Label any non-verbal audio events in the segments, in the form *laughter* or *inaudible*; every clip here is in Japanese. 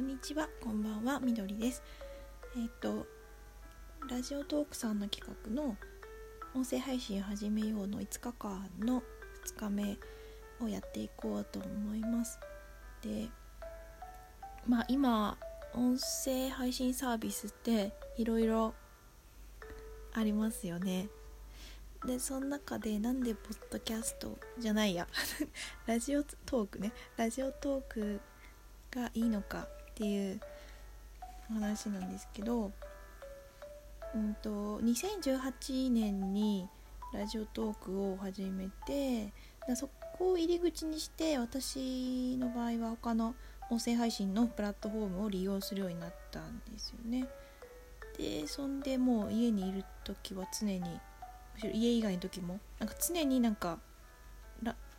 こんにちは、こんばんは、みどりです。えっ、と、ラジオトークさんの企画の音声配信を始めようの5日間の2日目をやっていこうと思います。で、まあ今、音声配信サービスっていろいろありますよね。でその中でなんでポッドキャストじゃないや *laughs* ラジオトークねラジオトークがいいのかっていう話なんですけど、うんと、2018年にラジオトークを始めてそこを入り口にして私の場合は他の音声配信のプラットフォームを利用するようになったんですよね。でそんでもう家にいる時は常に家以外の時もなんか常になんか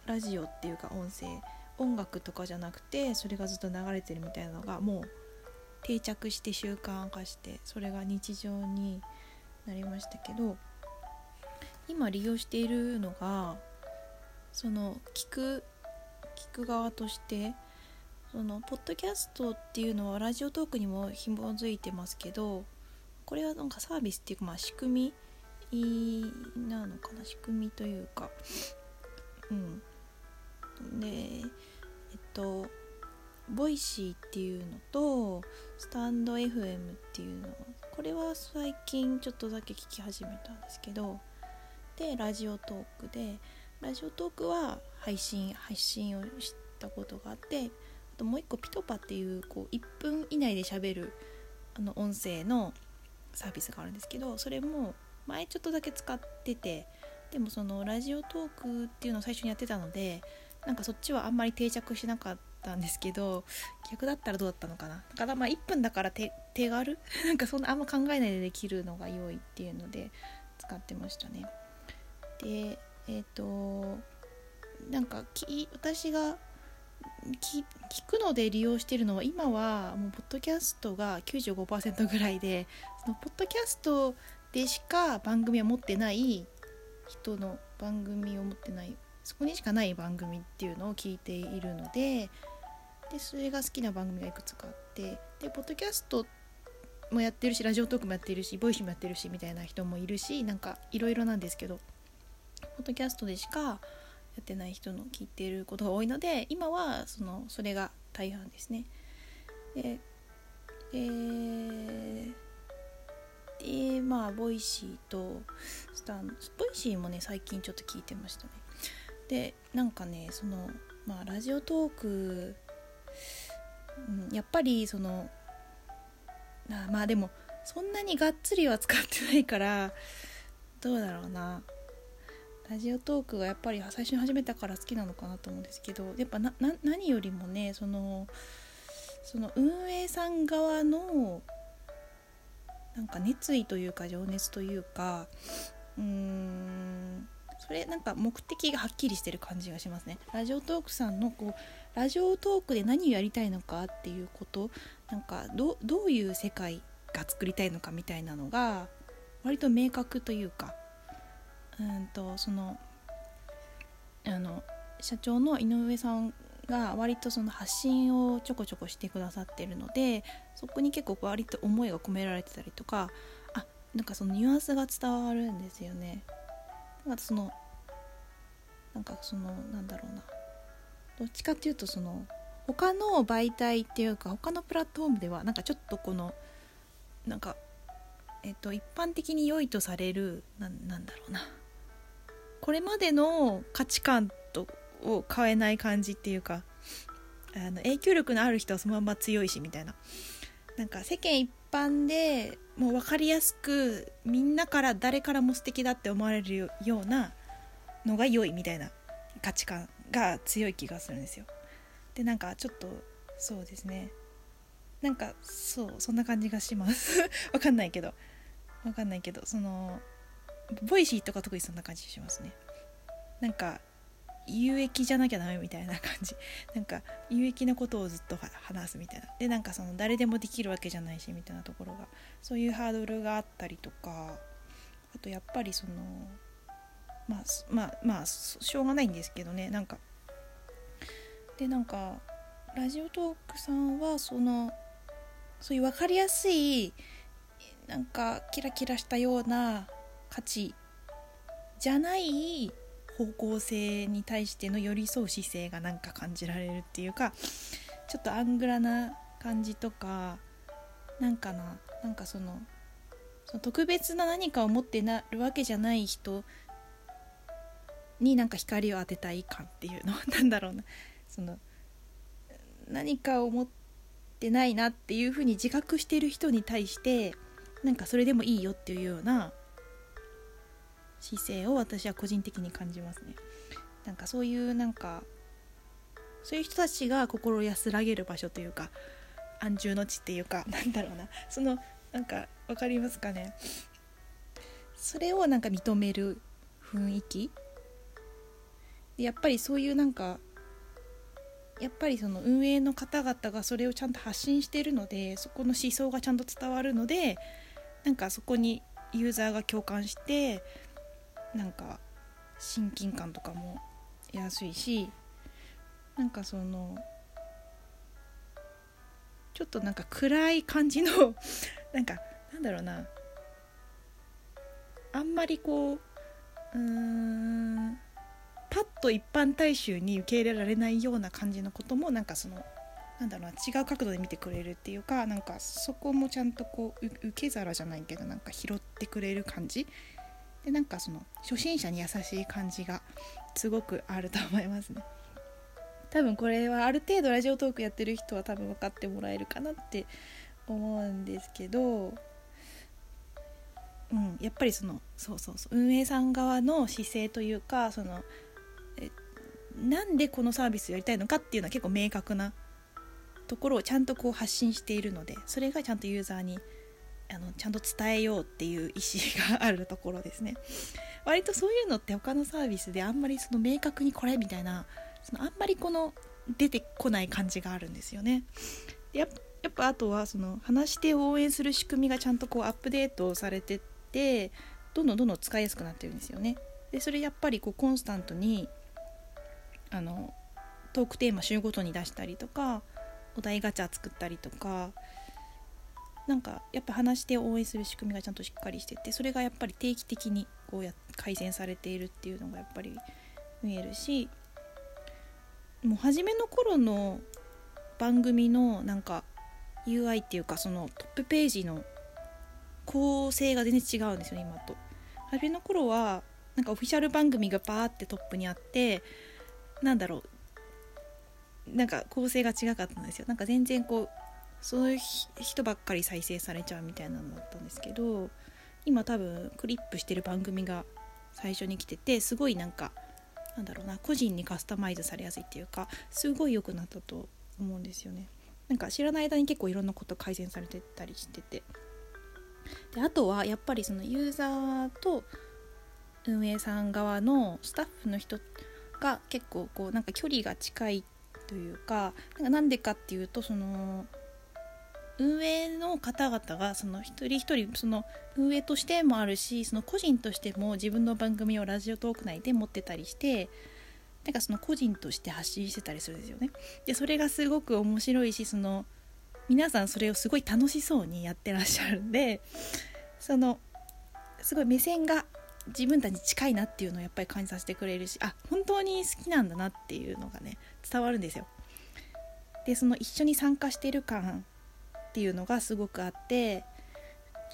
ラジオっていうか音声音楽とかじゃなくてそれがずっと流れてるみたいなのがもう定着して習慣化してそれが日常になりましたけど今利用しているのがその聞く聞く側としてそのポッドキャストっていうのはラジオトークにも紐づいてますけどこれはなんかサービスっていうかまあ仕組みなのかな仕組みというか。うん。でえっとボイシーっていうのとスタンド FM っていうの。これは最近ちょっとだけ聞き始めたんですけどでラジオトークでラジオトークは配信配信をしたことがあってあともう一個ピトパっていうこう1分以内で喋るあの音声のサービスがあるんですけどそれも前ちょっとだけ使っててでもそのラジオトークっていうのを最初にやってたのでなんかそっちはあんまり定着しなかったんですけど逆だったらどうだったのかな。だからまあ1分だから手手軽？*laughs* なんかそんなあんま考えないでできるのが良いっていうので使ってましたね。でえっ、ー、となんかき私が聞くので利用してるのは今はもうポッドキャストが95%ぐらいでそのポッドキャストでしか番組を持ってない人の番組を持ってないそこにしかない番組っていうのを聞いているのででそれが好きな番組がいくつかあってでポッドキャストもやってるしラジオトークもやってるしボイシーもやってるしみたいな人もいるしなんかいろいろなんですけどポッドキャストでしかやってない人の聞いてることが多いので今はそのそれが大半ですね。でえーでまあ Voicy とスタン Voicy もね最近ちょっと聞いてましたねでなんかねそのまあ Radiotalk、ん、やっぱりそのあまあでもそんなにがっつりは使ってないからどうだろうな。ラジオトークがやっぱり最初に始めたから好きなのかなと思うんですけどやっぱな何よりもねそのその運営さん側のなんか熱意というか情熱というかうーんそれなんか目的がはっきりしてる感じがしますねラジオトークさんのこうラジオトークで何をやりたいのかっていうことなんかどういう世界が作りたいのかみたいなのが割と明確というかうんとそのあの社長の井上さんが割とその発信をちょこちょこしてくださってるのでそこに結構割と思いが込められてたりとかあなんかそのニュアンスが伝わるんですよね。あとそのなんかそのなんだろうな。どっちかっていうとその他の媒体っていうか他のプラットフォームではなんかちょっとこのなんかえっと一般的に良いとされるななんだろうな。これまでの価値観とを変えない感じっていうかあの影響力のある人はそのまま強いしみたいな。なんか世間一般でもう分かりやすくみんなから誰からも素敵だって思われるようなのが良いみたいな価値観が強い気がするんですよ。でなんかちょっとそうですね。なんかそうそんな感じがします。*laughs* わかんないけど。わかんないけど。その Voicy とか特にそんな感じしますね。なんか有益じゃなきゃダメみたいな感じ。*laughs* なんか有益なことをずっと話すみたいな。でなんかその誰でもできるわけじゃないしみたいなところがそういうハードルがあったりとかあとやっぱりそのまあまあまあしょうがないんですけどね。なんかでなんかラジオトークさんはそのそういう分かりやすいなんかキラキラしたような価値じゃない方向性に対しての寄り添う姿勢がなんか感じられるっていうかちょっとアングラな感じとかなんかななんかそのその特別な何かを持ってなるわけじゃない人になんか光を当てたい感っていうの *laughs* なんだろうな。その何かを持ってないなっていうふうに自覚してる人に対してなんかそれでもいいよっていうような姿勢を私は個人的に感じますね。なんかそういうなんかそういう人たちが心安らげる場所というか安住の地っていうか *laughs* なんだろうな。そのなんか分かりますかね。それをなんか認める雰囲気。やっぱりそういうなんかやっぱりその運営の方々がそれをちゃんと発信してるのでそこの思想がちゃんと伝わるのでなんかそこにユーザーが共感してなんか親近感とかも安いしなんかそのちょっとなんか暗い感じの *laughs* なんかなんだろうな。あんまりこううーんパッと一般大衆に受け入れられないような感じのこともなんかそのなんだろうな違う角度で見てくれるっていうかなんかそこもちゃんとこう受け皿じゃないけどなんか拾ってくれる感じでなんかその初心者に優しい感じがすごくあると思いますね。多分これはある程度ラジオトークやってる人は多分分かってもらえるかなって思うんですけどうん、やっぱりそのそうそうそう運営さん側の姿勢というかそのえなんでこのサービスやりたいのかっていうのは結構明確なところをちゃんとこう発信しているのでそれがちゃんとユーザーにあのちゃんと伝えようっていう意思があるところですね。*laughs* 割とそういうのって他のサービスであんまりその明確にこれみたいなそのあんまりこの出てこない感じがあるんですよね。ややっぱあとはその話し手を応援する仕組みがちゃんとこうアップデートされてってどんどんどんどん使いやすくなってるんですよね。でそれやっぱりこうコンスタントにあのトークテーマ週ごとに出したりとかお題ガチャ作ったりとかなんかやっぱ話して応援する仕組みがちゃんとしっかりしててそれがやっぱり定期的にこうや改善されているっていうのがやっぱり見えるしもう初めの頃の番組のなんか UI っていうかそのトップページの構成が全然違うんですよね今と。初めの頃はなんかオフィシャル番組がバーってトップにあってなんだろうなんか構成が違かったんですよなんか全然こうそういう人ばっかり再生されちゃうみたいなのだったんですけど今多分クリップしてる番組が最初に来ててすごいなんかなんだろうな個人にカスタマイズされやすいっていうかすごい良くなったと思うんですよね。なんか知らない間に結構いろんなこと改善されてたりしてて。であとはやっぱりそのユーザーと運営さん側のスタッフの人が結構こうなんか距離が近いというかなんかなんでかっていうとその運営の方々がその一人一人その運営としてもあるしその個人としても自分の番組をラジオトーク内で持ってたりしてなんかその個人として発信してたりするんですよね。でそれがすごく面白いしその皆さんそれをすごい楽しそうにやってらっしゃるんでそのすごい目線が自分たちに近いなっていうのをやっぱり感じさせてくれるしあ本当に好きなんだなっていうのがね伝わるんですよ。でその一緒に参加してる感っていうのがすごくあって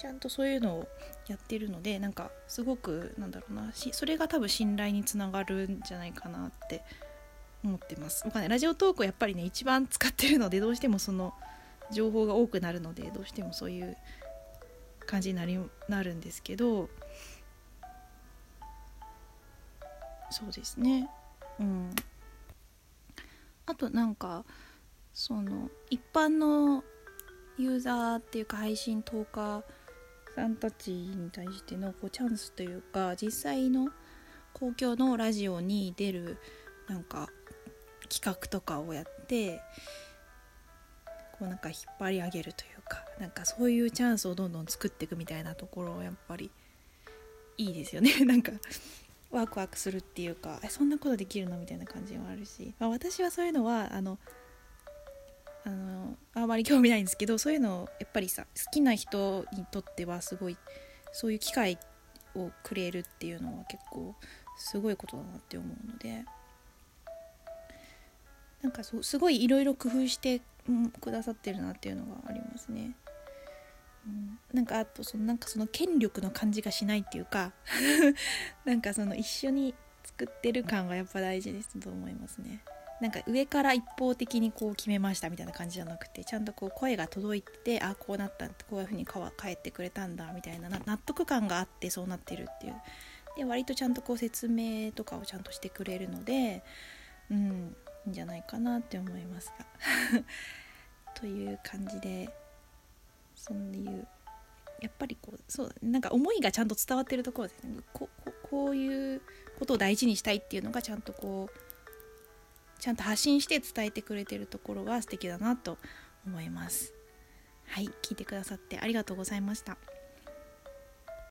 ちゃんとそういうのをやってるのでなんかすごくなんだろうなそれが多分信頼につながるんじゃないかなって思ってます。僕はねラジオトークをやっぱりね一番使ってるのでどうしてもその情報が多くなるのでどうしてもそういう感じになりなるんですけどそうですね。うん。あとなんかその一般のユーザーっていうか配信投下さんたちに対してのこうチャンスというか実際の公共のラジオに出るなんか企画とかをやってこうなんか引っ張り上げるというかなんかそういうチャンスをどんどん作っていくみたいなところをやっぱりいいですよね。*laughs* なんかワクワクするっていうかえそんなことできるの？みたいな感じもあるし、まあ、私はそういうのはあのあのあまり興味ないんですけどそういうのをやっぱりさ好きな人にとってはすごいそういう機会をくれるっていうのは結構すごいことだなって思うのでなんかそうすごいいろいろ工夫してくださってるなっていうのがありますね。うん、なんかあとそのなんかその権力の感じがしないっていうか *laughs* なんかその一緒に作ってる感がやっぱ大事ですと思いますね。なんか上から一方的にこう決めましたみたいな感じじゃなくてちゃんとこう声が届いてあこうなったこういうふうに帰ってくれたんだみたいな納得感があってそうなってるっていう。で割とちゃんとこう説明とかをちゃんとしてくれるのでうんいいんじゃないかなって思いますが。*laughs* という感じでそういう。やっぱりこうそうなんか思いがちゃんと伝わってるところですね。ここういうことを大事にしたいっていうのがちゃんとこうちゃんと発信して伝えてくれてるところは素敵だなと思います。はい聞いてくださってありがとうございました。